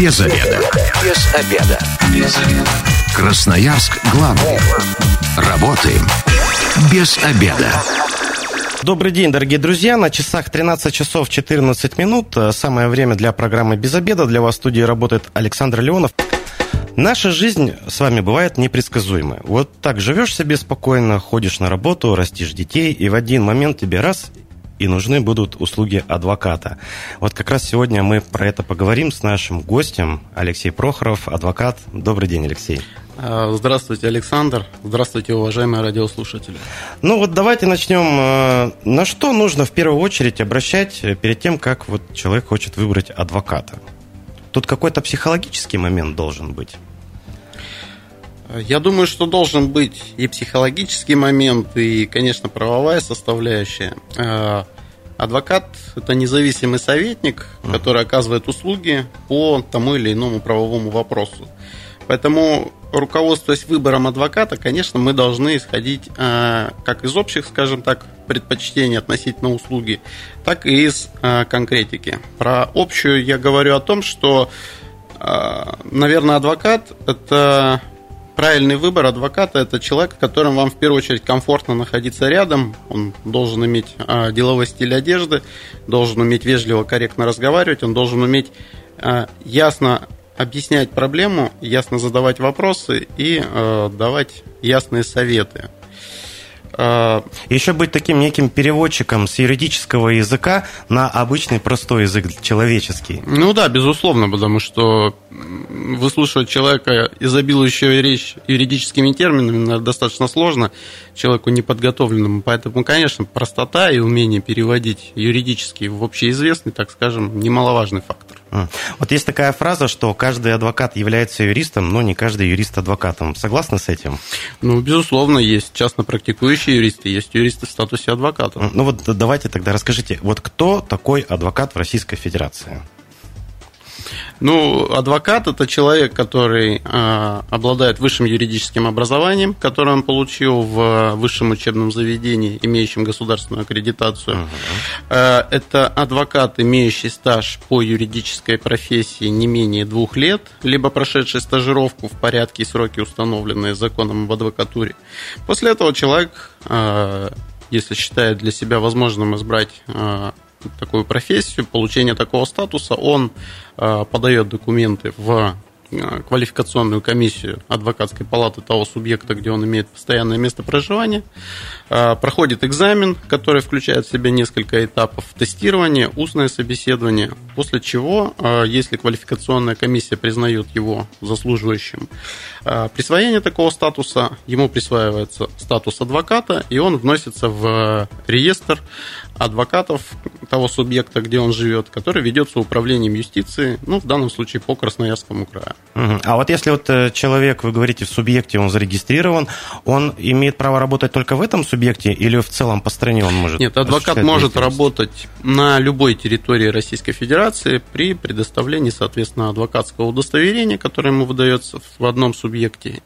Без обеда. Без обеда. Без обеда. Красноярск главный. Работаем без обеда. Добрый день, дорогие друзья. На часах 13 часов 14 минут. Самое время для программы «Без обеда». Для вас в студии работает Александр Леонов. Наша жизнь с вами бывает непредсказуемая. Вот так живешь себе спокойно, ходишь на работу, растишь детей, и в один момент тебе раз и нужны будут услуги адвоката. Вот как раз сегодня мы про это поговорим с нашим гостем Алексей Прохоров, адвокат. Добрый день, Алексей. А, здравствуйте, Александр. Здравствуйте, уважаемые радиослушатели. Ну вот давайте начнем. А, на что нужно в первую очередь обращать перед тем, как вот человек хочет выбрать адвоката? Тут какой-то психологический момент должен быть. Я думаю, что должен быть и психологический момент, и, конечно, правовая составляющая. А, адвокат – это независимый советник, который оказывает услуги по тому или иному правовому вопросу. Поэтому, руководствуясь выбором адвоката, конечно, мы должны исходить а, как из общих, скажем так, предпочтений относительно услуги, так и из а, конкретики. Про общую я говорю о том, что, наверное, адвокат – это правильный выбор адвоката – это человек, с которым вам в первую очередь комфортно находиться рядом. Он должен иметь а, деловой стиль одежды, должен уметь вежливо, корректно разговаривать, он должен уметь а, ясно объяснять проблему, ясно задавать вопросы и а, давать ясные советы. А, Еще быть таким неким переводчиком с юридического языка на обычный простой язык человеческий. Ну да, безусловно, потому что выслушивать человека, изобилующего речь юридическими терминами, достаточно сложно человеку неподготовленному. Поэтому, конечно, простота и умение переводить юридически в общеизвестный, так скажем, немаловажный фактор. Вот есть такая фраза, что каждый адвокат является юристом, но не каждый юрист адвокатом. Согласны с этим? Ну, безусловно, есть частно практикующие юристы, есть юристы в статусе адвоката. Ну вот давайте тогда расскажите, вот кто такой адвокат в Российской Федерации? Ну, адвокат это человек, который э, обладает высшим юридическим образованием, которое он получил в высшем учебном заведении, имеющем государственную аккредитацию. Uh-huh. Это адвокат, имеющий стаж по юридической профессии не менее двух лет, либо прошедший стажировку в порядке и сроки, установленные законом об адвокатуре. После этого человек, э, если считает для себя возможным избрать такую профессию, получение такого статуса, он э, подает документы в Э, квалификационную комиссию адвокатской палаты того субъекта, где он имеет постоянное место проживания, э, проходит экзамен, который включает в себя несколько этапов тестирования, устное собеседование, после чего, если квалификационная комиссия признает его заслуживающим присвоения такого статуса, ему присваивается статус адвоката, и он вносится в реестр адвокатов того субъекта, где он живет, который ведется управлением юстиции, ну, в данном случае по Красноярскому краю. А вот если вот э, человек, вы говорите, в субъекте он зарегистрирован, он имеет право работать только в этом субъекте или в целом по стране он может? Нет, адвокат может работать на любой территории Российской Федерации при предоставлении, соответственно, адвокатского удостоверения, которое ему выдается в одном субъекте,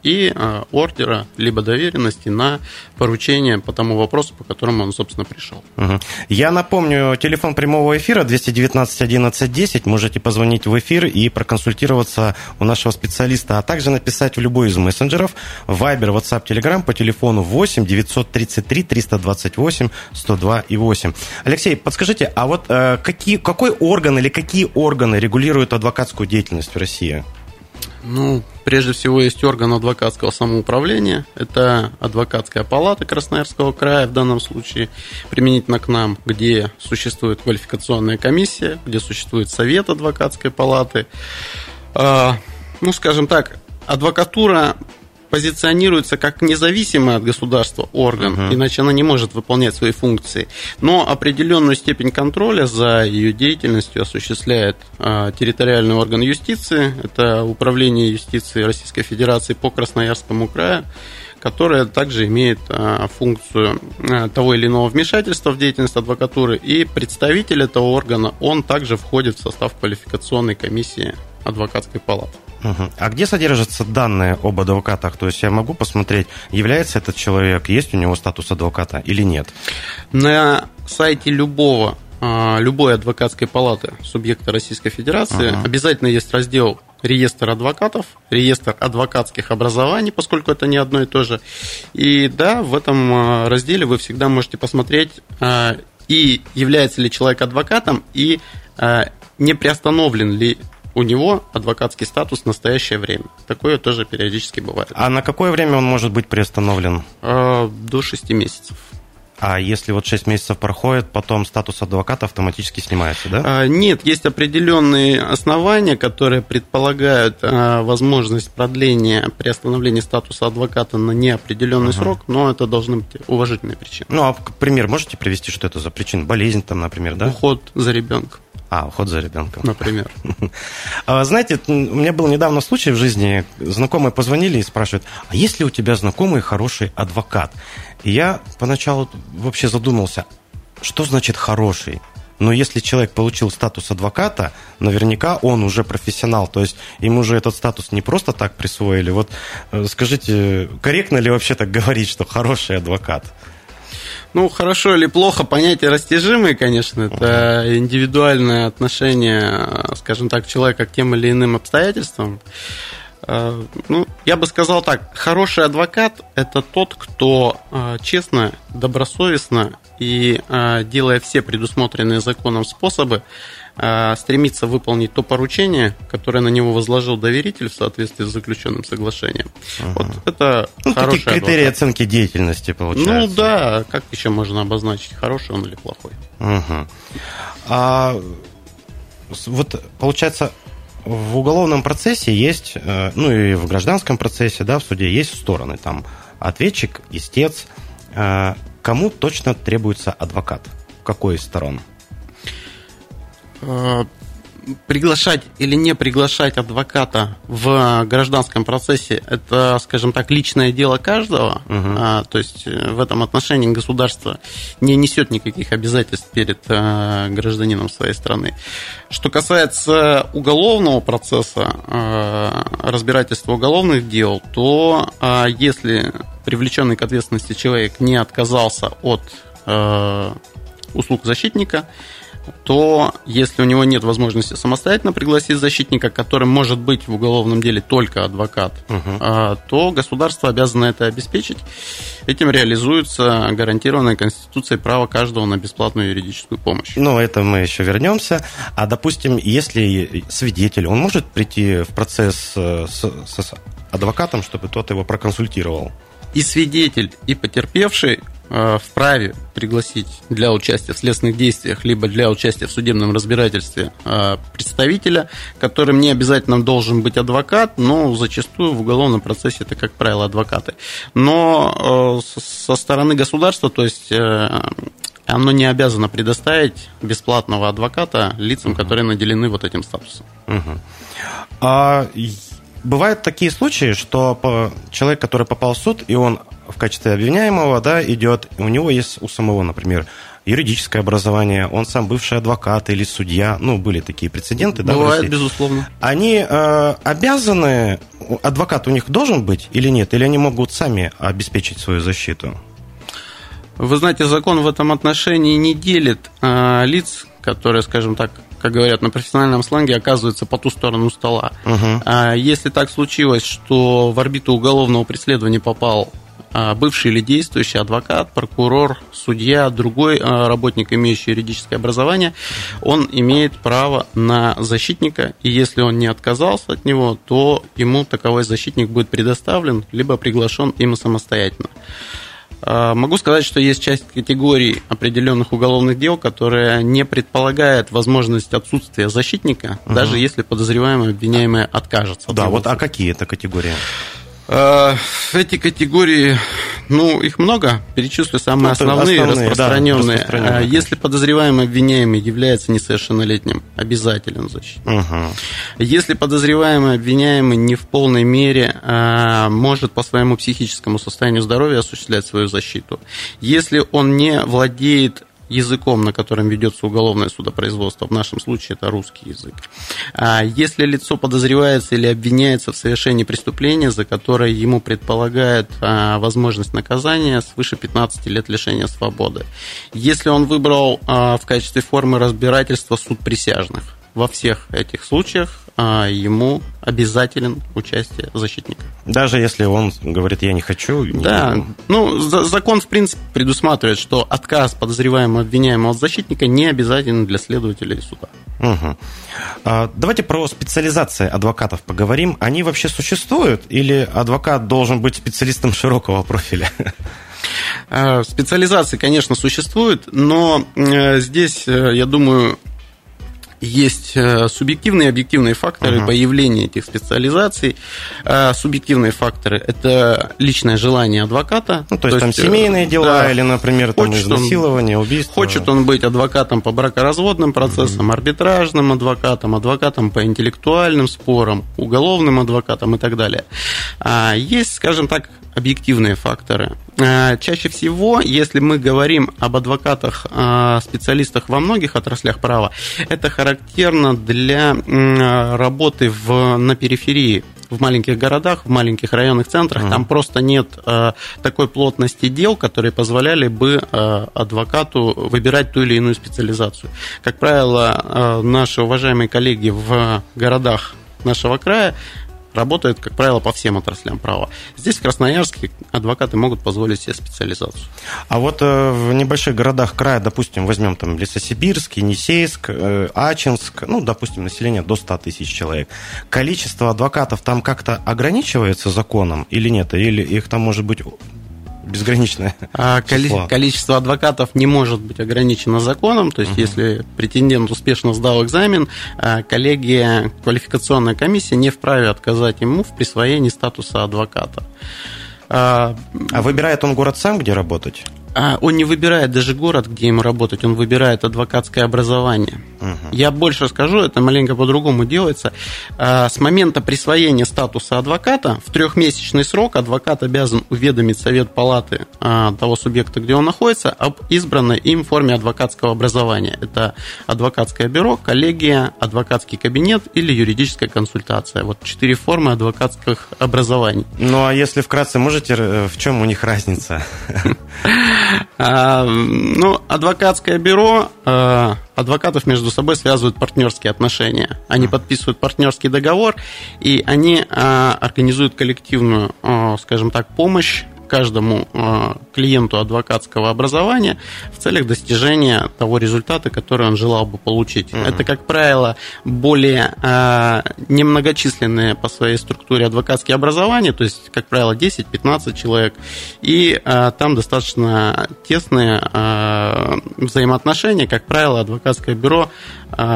и э, ордера либо доверенности на поручение по тому вопросу, по которому он, собственно, пришел. Угу. Я напомню, телефон прямого эфира 219 11 10. Можете позвонить в эфир и проконсультироваться у нашего специалиста, а также написать в любой из мессенджеров Viber, WhatsApp, Telegram по телефону 8 933 328 102 и 8. Алексей, подскажите, а вот э, какие, какой орган или какие органы регулируют адвокатскую деятельность в России? Ну, прежде всего, есть орган адвокатского самоуправления. Это адвокатская палата Красноярского края, в данном случае применительно к нам, где существует квалификационная комиссия, где существует совет адвокатской палаты. А, ну, скажем так, адвокатура позиционируется как независимый от государства орган, uh-huh. иначе она не может выполнять свои функции. Но определенную степень контроля за ее деятельностью осуществляет а, территориальный орган юстиции, это Управление юстиции Российской Федерации по Красноярскому краю которая также имеет а, функцию а, того или иного вмешательства в деятельность адвокатуры, и представитель этого органа, он также входит в состав квалификационной комиссии адвокатской палаты. А где содержатся данные об адвокатах? То есть я могу посмотреть, является этот человек, есть у него статус адвоката или нет? На сайте любого а, любой адвокатской палаты субъекта Российской Федерации uh-huh. обязательно есть раздел реестр адвокатов, реестр адвокатских образований, поскольку это не одно и то же. И да, в этом а, разделе вы всегда можете посмотреть, а, и является ли человек адвокатом, и не приостановлен ли у него адвокатский статус в настоящее время. Такое тоже периодически бывает. А на какое время он может быть приостановлен? До 6 месяцев. А если вот 6 месяцев проходит, потом статус адвоката автоматически снимается, да? А, нет, есть определенные основания, которые предполагают а, возможность продления приостановления статуса адвоката на неопределенный uh срок, но это должны быть уважительные причины. Ну, а пример можете привести, что это за причина? Болезнь там, например, да? Уход за ребенком. А, уход за ребенком. Например. А, знаете, у меня был недавно случай в жизни, знакомые позвонили и спрашивают, а есть ли у тебя знакомый хороший адвокат? И я поначалу вообще задумался, что значит хороший? Но если человек получил статус адвоката, наверняка он уже профессионал, то есть ему же этот статус не просто так присвоили. Вот э, скажите, корректно ли вообще так говорить, что хороший адвокат? Ну, хорошо или плохо, понятия растяжимые, конечно. Это индивидуальное отношение, скажем так, человека к тем или иным обстоятельствам. Э, ну, я бы сказал так, хороший адвокат – это тот, кто э, честно, добросовестно и э, делая все предусмотренные законом способы, стремится выполнить то поручение, которое на него возложил доверитель в соответствии с заключенным соглашением. Угу. Вот это ну, хороший такие критерии адвокат. оценки деятельности получается. Ну да, как еще можно обозначить, хороший он или плохой. Угу. А вот получается в уголовном процессе есть, э, ну и в гражданском процессе, да, в суде есть стороны. Там ответчик, истец. Э, кому точно требуется адвокат? Какой из сторон? Э, приглашать или не приглашать адвоката в гражданском процессе это, скажем так, личное дело каждого. Угу. А, то есть э, в этом отношении государство не несет никаких обязательств перед а, гражданином своей страны. Что касается уголовного процесса, а, разбирательства уголовных дел, то а, если привлеченный к ответственности человек не отказался от а, услуг защитника, то если у него нет возможности самостоятельно пригласить защитника, которым может быть в уголовном деле только адвокат, угу. то государство обязано это обеспечить. Этим реализуется гарантированное Конституцией право каждого на бесплатную юридическую помощь. Ну, это мы еще вернемся. А, допустим, если свидетель, он может прийти в процесс э, с, с адвокатом, чтобы тот его проконсультировал? И свидетель, и потерпевший вправе пригласить для участия в следственных действиях, либо для участия в судебном разбирательстве э, представителя, которым не обязательно должен быть адвокат, но зачастую в уголовном процессе это, как правило, адвокаты. Но э, со стороны государства, то есть оно не обязано предоставить бесплатного адвоката лицам, угу. которые наделены вот этим статусом. Угу. А бывают такие случаи, что человек, который попал в суд, и он в качестве обвиняемого, да, идет, у него есть у самого, например, юридическое образование, он сам бывший адвокат или судья, ну, были такие прецеденты, да, Бывает, безусловно. Они э, обязаны, адвокат у них должен быть или нет, или они могут сами обеспечить свою защиту? Вы знаете, закон в этом отношении не делит э, лиц, которые, скажем так, как говорят на профессиональном сленге, оказываются по ту сторону стола. Угу. Если так случилось, что в орбиту уголовного преследования попал бывший или действующий адвокат, прокурор, судья, другой а, работник, имеющий юридическое образование, он имеет право на защитника, и если он не отказался от него, то ему таковой защитник будет предоставлен, либо приглашен им самостоятельно. А, могу сказать, что есть часть категорий определенных уголовных дел, которые не предполагают возможность отсутствия защитника, угу. даже если подозреваемый обвиняемый откажется. Да, вот а какие это категории? Э, эти категории, ну, их много, перечислю самые ну, основные, основные, распространенные. Да, распространенные. Если подозреваемый обвиняемый является несовершеннолетним, обязателен защитник. Угу. Если подозреваемый обвиняемый не в полной мере а, может по своему психическому состоянию здоровья осуществлять свою защиту, если он не владеет языком, на котором ведется уголовное судопроизводство, в нашем случае это русский язык. А если лицо подозревается или обвиняется в совершении преступления, за которое ему предполагает а, возможность наказания свыше 15 лет лишения свободы. Если он выбрал а, в качестве формы разбирательства суд присяжных, во всех этих случаях ему обязателен участие защитника. Даже если он говорит, я не хочу? Не да, буду. ну, закон, в принципе, предусматривает, что отказ подозреваемого обвиняемого от защитника не обязателен для следователя и суда. Угу. А, давайте про специализации адвокатов поговорим. Они вообще существуют или адвокат должен быть специалистом широкого профиля? А, специализации, конечно, существуют, но э, здесь, э, я думаю, есть э, субъективные и объективные факторы uh-huh. появления этих специализаций. Э, субъективные факторы – это личное желание адвоката. Ну, то, есть, то есть там семейные дела да, или, например, там изнасилование, он, убийство. Хочет он быть адвокатом по бракоразводным процессам, uh-huh. арбитражным адвокатом, адвокатом по интеллектуальным спорам, уголовным адвокатом и так далее. А есть, скажем так, объективные факторы. А, чаще всего, если мы говорим об адвокатах, а, специалистах во многих отраслях права, это характерно для работы в, на периферии в маленьких городах, в маленьких районных центрах, mm-hmm. там просто нет э, такой плотности дел, которые позволяли бы э, адвокату выбирать ту или иную специализацию. Как правило, э, наши уважаемые коллеги в городах нашего края работает, как правило, по всем отраслям права. Здесь, в Красноярске, адвокаты могут позволить себе специализацию. А вот э, в небольших городах края, допустим, возьмем там Лесосибирск, Енисейск, э, Ачинск, ну, допустим, население до 100 тысяч человек. Количество адвокатов там как-то ограничивается законом или нет? Или их там может быть безграничное а число. Количество адвокатов не может быть ограничено законом, то есть угу. если претендент успешно сдал экзамен, а, коллегия, квалификационная комиссия не вправе отказать ему в присвоении статуса адвоката. А, а выбирает он город сам, где работать? А он не выбирает даже город, где ему работать, он выбирает адвокатское образование. Угу. Я больше скажу, это маленько по-другому делается. А, с момента присвоения статуса адвоката в трехмесячный срок адвокат обязан уведомить Совет Палаты а, того субъекта, где он находится, об избранной им форме адвокатского образования. Это адвокатское бюро, коллегия, адвокатский кабинет или юридическая консультация. Вот четыре формы адвокатских образований. Ну а если вкратце, можете, э, в чем у них разница? А, ну, адвокатское бюро, а, адвокатов между собой связывают партнерские отношения. Они подписывают партнерский договор, и они а, организуют коллективную, скажем так, помощь каждому э, клиенту адвокатского образования в целях достижения того результата, который он желал бы получить. Mm-hmm. Это, как правило, более э, немногочисленные по своей структуре адвокатские образования, то есть, как правило, 10-15 человек, и э, там достаточно тесные взаимоотношения. Как правило, адвокатское бюро,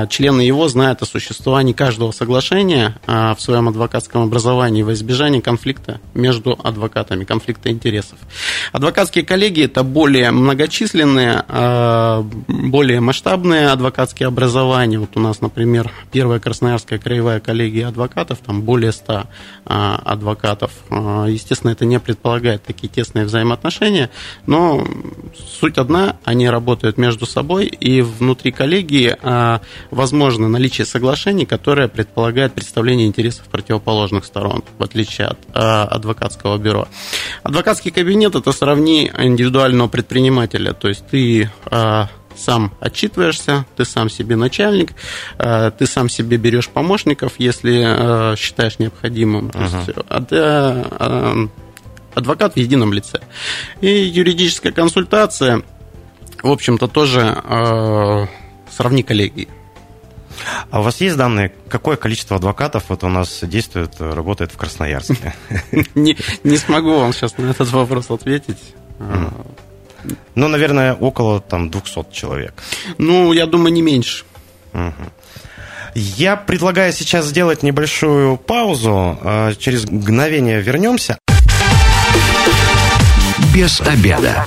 члены его знают о существовании каждого соглашения в своем адвокатском образовании во избежание конфликта между адвокатами, конфликта интересов. Адвокатские коллегии – это более многочисленные, а, более масштабные адвокатские образования. Вот у нас, например, первая Красноярская краевая коллегия адвокатов, там более 100 а, адвокатов. А, естественно, это не предполагает такие тесные взаимоотношения, но суть одна, они работают между собой, и внутри коллегии возможно наличие соглашений, которое предполагает представление интересов противоположных сторон, в отличие от адвокатского бюро. Адвокат адвокатский кабинет это сравни индивидуального предпринимателя. То есть ты а, сам отчитываешься, ты сам себе начальник, а, ты сам себе берешь помощников, если а, считаешь необходимым. То uh-huh. есть, а, а, адвокат в едином лице. И юридическая консультация, в общем-то, тоже а, сравни коллегии. А у вас есть данные, какое количество адвокатов вот у нас действует, работает в Красноярске? Не, смогу вам сейчас на этот вопрос ответить. Ну, наверное, около там 200 человек. Ну, я думаю, не меньше. Я предлагаю сейчас сделать небольшую паузу. А, через мгновение вернемся. Без обеда.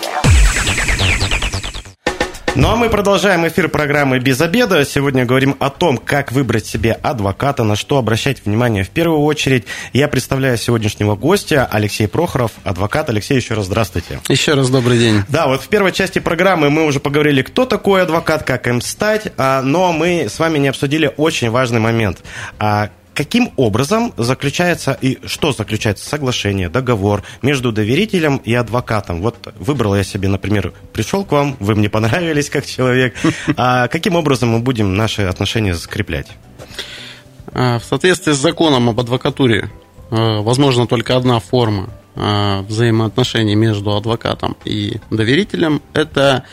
Ну а мы продолжаем эфир программы «Без обеда». Сегодня говорим о том, как выбрать себе адвоката, на что обращать внимание в первую очередь. Я представляю сегодняшнего гостя Алексей Прохоров, адвокат. Алексей, еще раз здравствуйте. Еще раз добрый день. Да, вот в первой части программы мы уже поговорили, кто такой адвокат, как им стать, а, но мы с вами не обсудили очень важный момент а, каким образом заключается и что заключается соглашение, договор между доверителем и адвокатом? Вот выбрал я себе, например, пришел к вам, вы мне понравились как человек. А каким образом мы будем наши отношения закреплять? А, в соответствии с законом об адвокатуре а, возможно только одна форма а, взаимоотношений между адвокатом и доверителем – это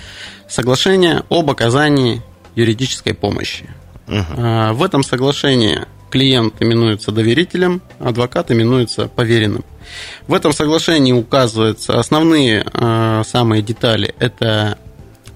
соглашение об оказании юридической помощи. Угу. В этом соглашении клиент именуется доверителем, адвокат именуется поверенным. В этом соглашении указываются основные э, самые детали. Это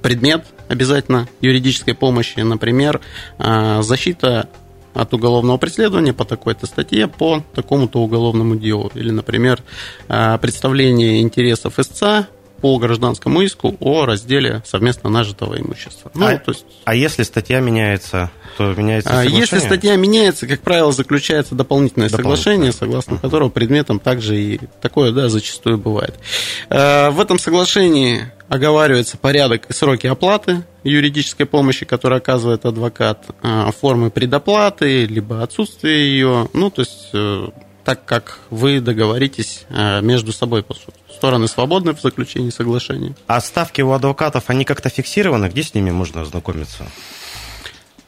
предмет обязательно юридической помощи, например, э, защита от уголовного преследования по такой-то статье по такому-то уголовному делу. Или, например, э, представление интересов истца по гражданскому иску о разделе совместно нажитого имущества. Ну, а, то есть... а если статья меняется, то меняется а соглашение? Если статья меняется, как правило, заключается дополнительное, дополнительное. соглашение, согласно которого предметом также и такое, да, зачастую бывает. А, в этом соглашении оговаривается порядок и сроки оплаты юридической помощи, которую оказывает адвокат, а, формы предоплаты, либо отсутствие ее, ну, то есть э, так, как вы договоритесь э, между собой, по сути стороны свободны в заключении соглашения. А ставки у адвокатов, они как-то фиксированы? Где с ними можно ознакомиться?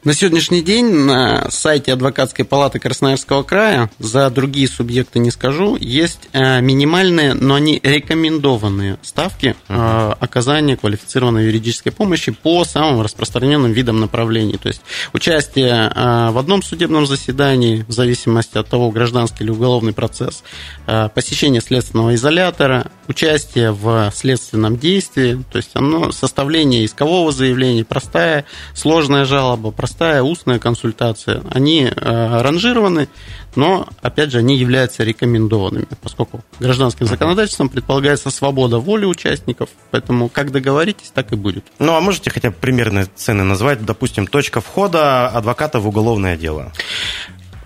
На сегодняшний день на сайте Адвокатской палаты Красноярского края, за другие субъекты не скажу, есть э, минимальные, но они рекомендованные ставки uh-huh. оказания квалифицированной юридической помощи по самым распространенным видам направлений. То есть участие э, в одном судебном заседании, в зависимости от того, гражданский или уголовный процесс, посещение следственного изолятора, участие в следственном действии, то есть оно, составление искового заявления, простая, сложная жалоба, простая простая устная консультация. Они э, ранжированы, но, опять же, они являются рекомендованными, поскольку гражданским законодательством предполагается свобода воли участников, поэтому как договоритесь, так и будет. Ну, а можете хотя бы примерные цены назвать, допустим, точка входа адвоката в уголовное дело?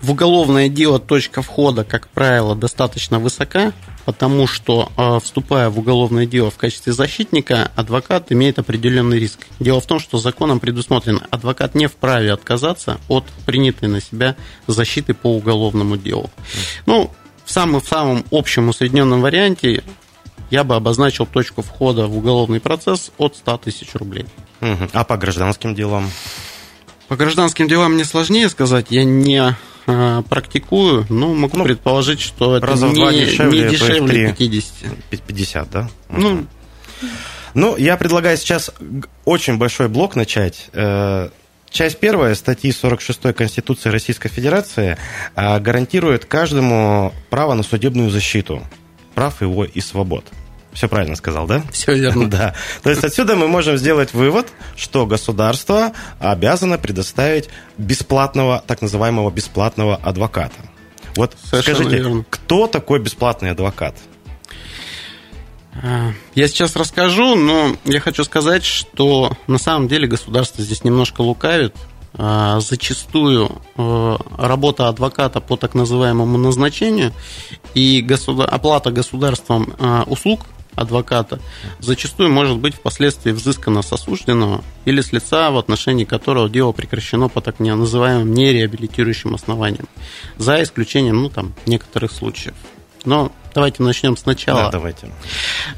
В уголовное дело точка входа, как правило, достаточно высока, потому что, э, вступая в уголовное дело в качестве защитника, адвокат имеет определенный риск. Дело в том, что законом предусмотрено, адвокат не вправе отказаться от принятой на себя защиты по уголовному делу. Ну, в самом, в самом общем усредненном варианте я бы обозначил точку входа в уголовный процесс от 100 тысяч рублей. А по гражданским делам? По гражданским делам мне сложнее сказать. Я не э, практикую, но могу ну, предположить, что это раза не, дешевле, не дешевле 50. 50, да? Ну, ну, я предлагаю сейчас очень большой блок начать. Э, часть первая статьи 46 Конституции Российской Федерации э, гарантирует каждому право на судебную защиту прав его и свобод. Все правильно сказал, да? Все верно. Да. То есть отсюда мы можем сделать вывод, что государство обязано предоставить бесплатного, так называемого бесплатного адвоката. Вот Совершенно скажите, верно. кто такой бесплатный адвокат? А, я сейчас расскажу, но я хочу сказать, что на самом деле государство здесь немножко лукавит. А, зачастую э, работа адвоката по так называемому назначению и оплата государством услуг адвоката зачастую может быть впоследствии взыскана с осужденного или с лица, в отношении которого дело прекращено по так называемым нереабилитирующим основаниям, за исключением ну, там, некоторых случаев. Но давайте начнем сначала. Да, давайте.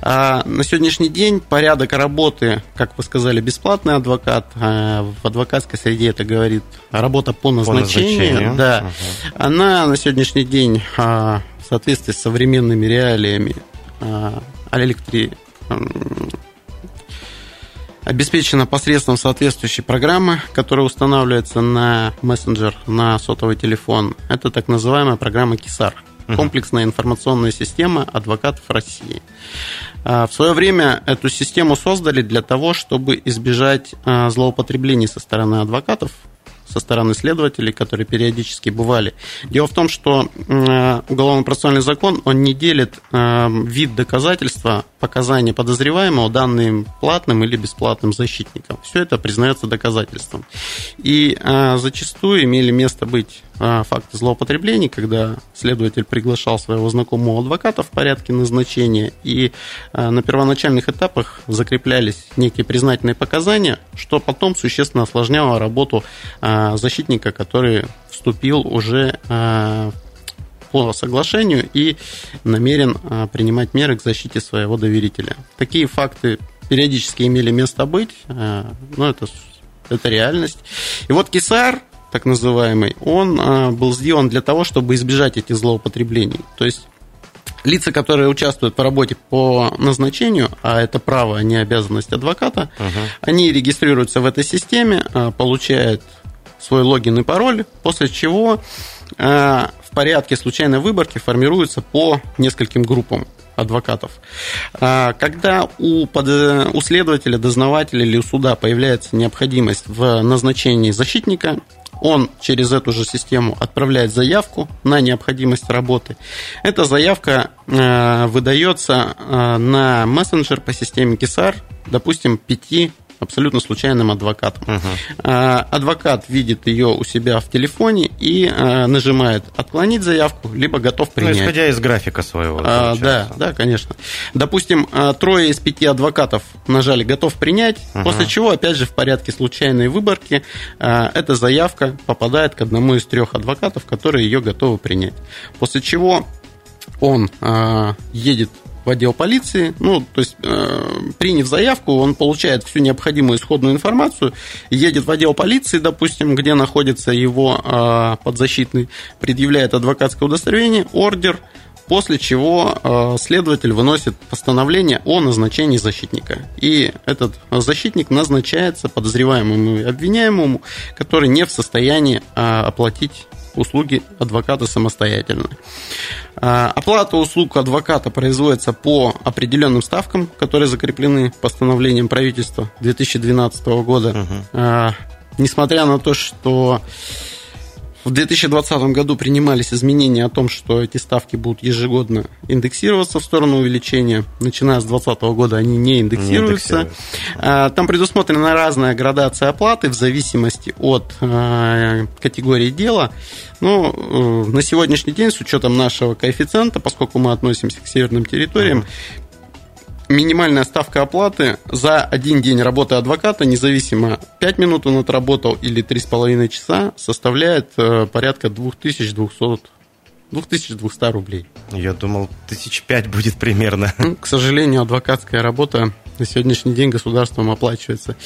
А, на сегодняшний день порядок работы, как вы сказали, бесплатный адвокат. А, в адвокатской среде это говорит работа по назначению. По назначению. Да. Угу. Она на сегодняшний день а, в соответствии с современными реалиями а, электри обеспечена посредством соответствующей программы, которая устанавливается на мессенджер, на сотовый телефон. Это так называемая программа КИСАР. Комплексная информационная система адвокатов России. А, в свое время эту систему создали для того, чтобы избежать а, злоупотреблений со стороны адвокатов со стороны следователей, которые периодически бывали. Дело в том, что уголовно-процессуальный закон, он не делит вид доказательства, показания подозреваемого данным платным или бесплатным защитникам. Все это признается доказательством. И зачастую имели место быть факты злоупотреблений, когда следователь приглашал своего знакомого адвоката в порядке назначения, и на первоначальных этапах закреплялись некие признательные показания, что потом существенно осложняло работу защитника, который вступил уже по соглашению и намерен принимать меры к защите своего доверителя. Такие факты периодически имели место быть, но это, это реальность. И вот Кисар, так называемый, он был сделан для того, чтобы избежать этих злоупотреблений. То есть лица, которые участвуют в работе по назначению, а это право, а не обязанность адвоката, угу. они регистрируются в этой системе, а, получают свой логин и пароль, после чего а, в порядке случайной выборки формируются по нескольким группам адвокатов. А, когда у, у следователя, дознавателя или у суда появляется необходимость в назначении защитника, он через эту же систему отправляет заявку на необходимость работы. Эта заявка э, выдается э, на мессенджер по системе KISAR, допустим, пяти абсолютно случайным адвокатом. Угу. Адвокат видит ее у себя в телефоне и а, нажимает отклонить заявку, либо готов ну, принять. Ну, исходя из графика своего. А, да, да, конечно. Допустим, а, трое из пяти адвокатов нажали готов принять, угу. после чего, опять же, в порядке случайной выборки эта заявка попадает к одному из трех адвокатов, которые ее готовы принять. После чего он едет в отдел полиции. Ну, то есть, э, приняв заявку, он получает всю необходимую исходную информацию, едет в отдел полиции, допустим, где находится его э, подзащитный, предъявляет адвокатское удостоверение, ордер, после чего э, следователь выносит постановление о назначении защитника. И этот защитник назначается подозреваемому и обвиняемому, который не в состоянии э, оплатить услуги адвоката самостоятельно. А, оплата услуг адвоката производится по определенным ставкам, которые закреплены постановлением правительства 2012 года. Угу. Несмотря на то, что в 2020 году принимались изменения о том, что эти ставки будут ежегодно индексироваться в сторону увеличения. Начиная с 2020 года они не индексируются. не индексируются. Там предусмотрена разная градация оплаты в зависимости от а, категории дела. Но э, на сегодняшний день, с учетом нашего коэффициента, поскольку мы относимся к северным территориям, минимальная ставка оплаты за один день работы адвоката, независимо 5 минут он отработал или 3,5 часа, составляет э, порядка 2200 2200 рублей. Я думал, тысяч пять будет примерно. Ну, к сожалению, адвокатская работа на сегодняшний день государством оплачивается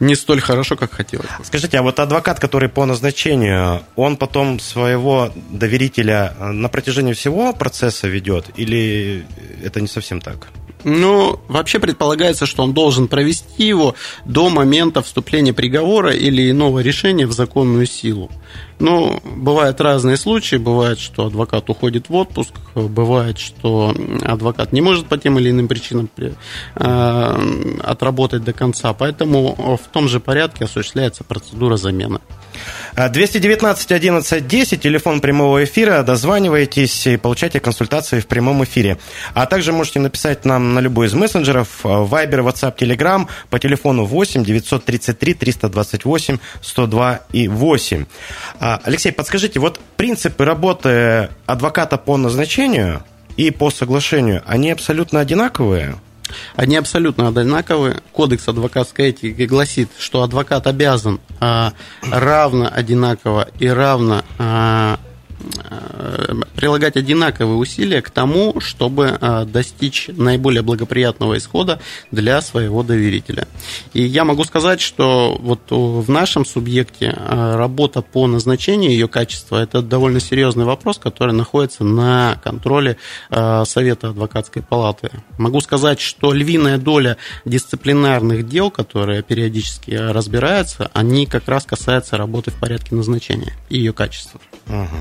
не столь хорошо, как хотелось. Скажите, а вот адвокат, который по назначению, он потом своего доверителя на протяжении всего процесса ведет или это не совсем так? Ну, вообще предполагается, что он должен провести его до момента вступления приговора или иного решения в законную силу. Ну, бывают разные случаи. Бывает, что адвокат уходит в отпуск, бывает, что адвокат не может по тем или иным причинам э, отработать до конца. Поэтому в том же порядке осуществляется процедура замены. 219 11 10, телефон прямого эфира. Дозванивайтесь и получайте консультации в прямом эфире. А также можете написать нам на любой из мессенджеров Viber, WhatsApp, Telegram по телефону 8 933 328 102 и 8. А, Алексей, подскажите, вот принципы работы адвоката по назначению и по соглашению, они абсолютно одинаковые? Они абсолютно одинаковы. Кодекс адвокатской этики гласит, что адвокат обязан а, равно одинаково и равно а, прилагать одинаковые усилия к тому, чтобы э, достичь наиболее благоприятного исхода для своего доверителя. И я могу сказать, что вот в нашем субъекте э, работа по назначению ее качества – это довольно серьезный вопрос, который находится на контроле Совета адвокатской палаты. Могу сказать, что львиная доля дисциплинарных дел, которые периодически разбираются, они как раз касаются работы в порядке назначения и ее качества. Угу.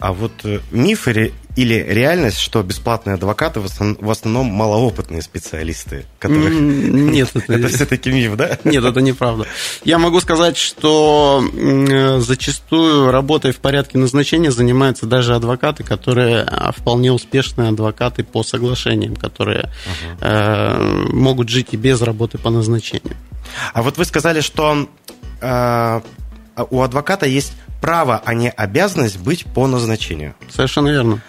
А вот э, миф или, реальность, что бесплатные адвокаты в основном малоопытные специалисты? Которых... Нет, это, это все-таки миф, да? Нет, это неправда. Я могу сказать, что зачастую работой в порядке назначения занимаются даже адвокаты, которые а, вполне успешные адвокаты по соглашениям, которые угу. могут жить и без работы по назначению. А вот вы сказали, что э, у адвоката есть право, а не обязанность быть по назначению. Совершенно верно.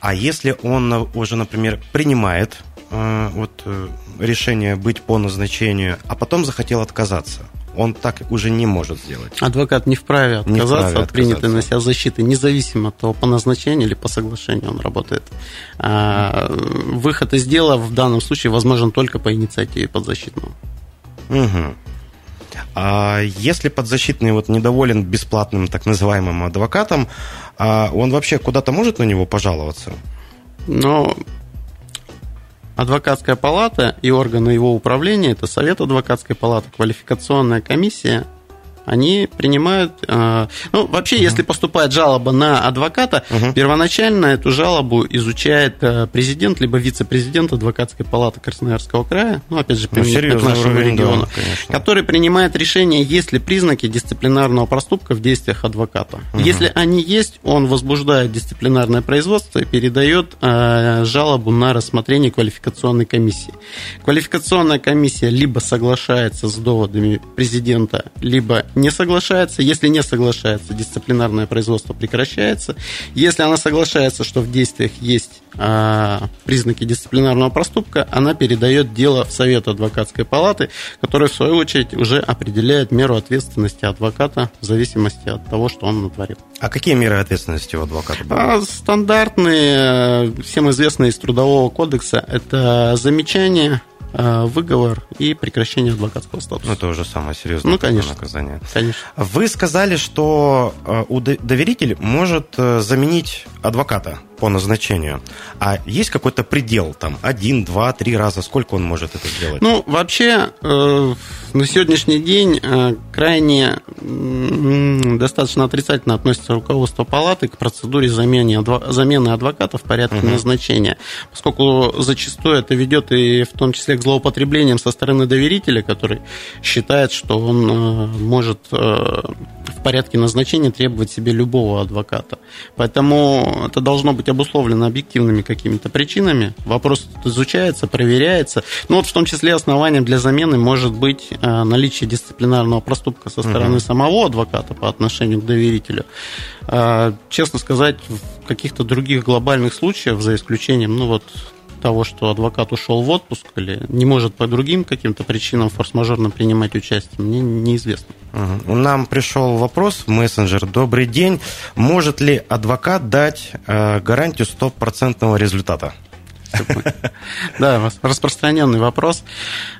А если он уже, например, принимает э, вот, э, решение быть по назначению, а потом захотел отказаться, он так уже не может сделать. Адвокат не вправе отказаться не вправе от принятой на себя защиты, независимо от того, по назначению или по соглашению он работает. А, выход из дела в данном случае возможен только по инициативе подзащитного. Угу. А если подзащитный вот недоволен бесплатным так называемым адвокатом, а он вообще куда-то может на него пожаловаться? Ну, адвокатская палата и органы его управления, это Совет адвокатской палаты, квалификационная комиссия, они принимают... Э, ну, вообще, угу. если поступает жалоба на адвоката, угу. первоначально эту жалобу изучает э, президент, либо вице-президент адвокатской палаты Красноярского края, ну, опять же, ну, к нашему региону, да, который принимает решение, есть ли признаки дисциплинарного проступка в действиях адвоката. Угу. Если они есть, он возбуждает дисциплинарное производство и передает э, жалобу на рассмотрение квалификационной комиссии. Квалификационная комиссия либо соглашается с доводами президента, либо не соглашается. Если не соглашается, дисциплинарное производство прекращается. Если она соглашается, что в действиях есть а, признаки дисциплинарного проступка, она передает дело в Совет адвокатской палаты, который, в свою очередь, уже определяет меру ответственности адвоката в зависимости от того, что он натворил. А какие меры ответственности у адвоката? А, стандартные, всем известные из Трудового кодекса, это замечание, выговор и прекращение адвокатского статуса. Ну, это уже самое серьезное ну, конечно, наказание. Конечно. Вы сказали, что э, доверитель может э, заменить адвоката по назначению. А есть какой-то предел, там, один, два, три раза, сколько он может это сделать? Ну, вообще, э, на сегодняшний день э, крайне э, достаточно отрицательно относится руководство палаты к процедуре замены, адво, замены адвоката в порядке угу. назначения, поскольку зачастую это ведет и в том числе к злоупотреблениям со стороны доверителя, который считает, что он э, может э, в порядке назначения требовать себе любого адвоката. Поэтому это должно быть обусловлено объективными какими-то причинами. Вопрос изучается, проверяется. Ну вот в том числе основанием для замены может быть э, наличие дисциплинарного проступка со стороны угу. самого адвоката по отношению к доверителю. Э, честно сказать, в каких-то других глобальных случаях, за исключением, ну вот того, что адвокат ушел в отпуск или не может по другим каким-то причинам форс-мажорно принимать участие, мне неизвестно. Нам пришел вопрос в мессенджер. Добрый день. Может ли адвокат дать э, гарантию стопроцентного результата? Да, распространенный вопрос.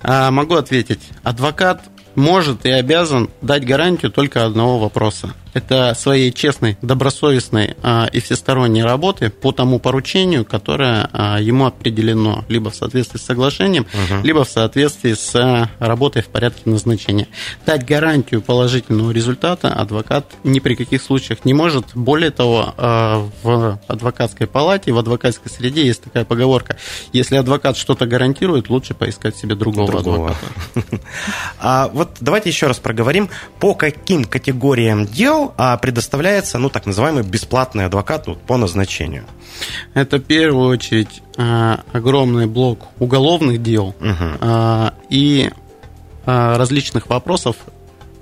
А, могу ответить. Адвокат может и обязан дать гарантию только одного вопроса это своей честной, добросовестной а, и всесторонней работы по тому поручению, которое а, ему определено либо в соответствии с соглашением, угу. либо в соответствии с а, работой в порядке назначения. Дать гарантию положительного результата адвокат ни при каких случаях не может. Более того, в адвокатской палате, в адвокатской среде есть такая поговорка: если адвокат что-то гарантирует, лучше поискать себе другого, другого. адвоката. А вот давайте еще раз проговорим, по каким категориям дел дел, а предоставляется, ну, так называемый бесплатный адвокат ну, по назначению. Это в первую очередь а, огромный блок уголовных дел угу. и а, различных вопросов,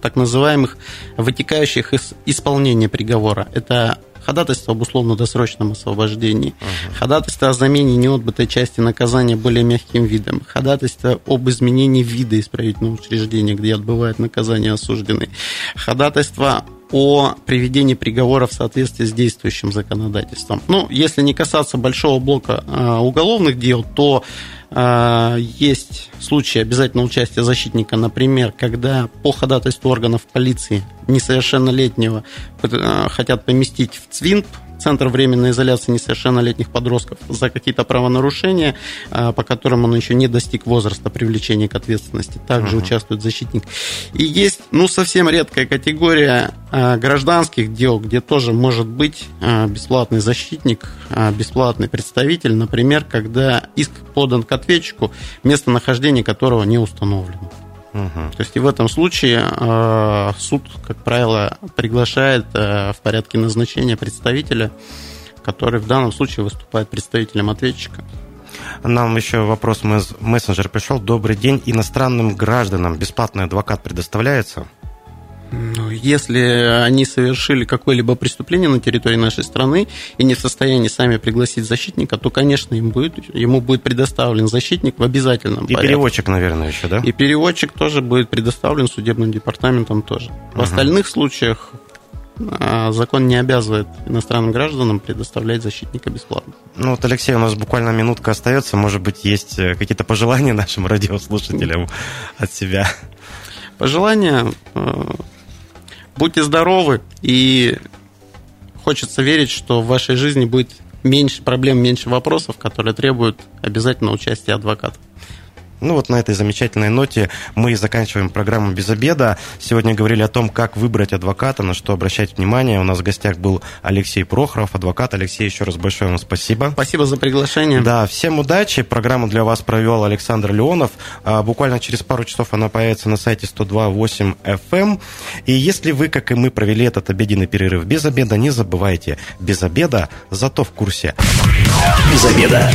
так называемых вытекающих из исполнения приговора. Это ходатайство об условно-досрочном освобождении, uh ходатайство о замене неотбытой части наказания более мягким видом, ходатайство об изменении вида исправительного учреждения, где отбывает наказание осужденный, ходатайство о приведении приговора в соответствии с действующим законодательством. Ну, если не касаться большого блока э, уголовных дел, то есть случаи обязательного участия защитника, например, когда по ходатайству органов полиции несовершеннолетнего э, хотят поместить в ЦВИНП Центр временной изоляции несовершеннолетних подростков за какие-то правонарушения, а, по которым он еще не достиг возраста привлечения к ответственности. Также угу. участвует защитник. И есть, ну, совсем редкая категория а, гражданских дел, где тоже может быть а, бесплатный защитник, бесплатный представитель, например, когда иск подан к ответчику, местонахождение которого не установлено. Угу. То есть и в этом случае э, суд, как правило, приглашает э, в порядке назначения представителя, который в данном случае выступает представителем ответчика. Нам еще вопрос мессенджер пришел. Добрый день. Иностранным гражданам бесплатный адвокат предоставляется? Ну, если они совершили какое-либо преступление на территории нашей страны и не в состоянии сами пригласить защитника, то, конечно, им будет, ему будет предоставлен защитник в обязательном и порядке. И переводчик, наверное, еще, да? И переводчик тоже будет предоставлен судебным департаментом тоже. В угу. остальных случаях а, закон не обязывает иностранным гражданам предоставлять защитника бесплатно. Ну вот, Алексей, у нас буквально минутка остается. Может быть, есть э, какие-то пожелания нашим радиослушателям от себя? Пожелания э, Будьте здоровы, и хочется верить, что в вашей жизни будет меньше проблем, меньше вопросов, которые требуют обязательно участия адвоката. Ну вот на этой замечательной ноте мы заканчиваем программу «Без обеда». Сегодня говорили о том, как выбрать адвоката, на что обращать внимание. У нас в гостях был Алексей Прохоров, адвокат. Алексей, еще раз большое вам спасибо. Спасибо за приглашение. Да, всем удачи. Программу для вас провел Александр Леонов. А, буквально через пару часов она появится на сайте 102.8 FM. Эм. И если вы, как и мы, провели этот обеденный перерыв без обеда, не забывайте, без обеда, зато в курсе. Без обеда.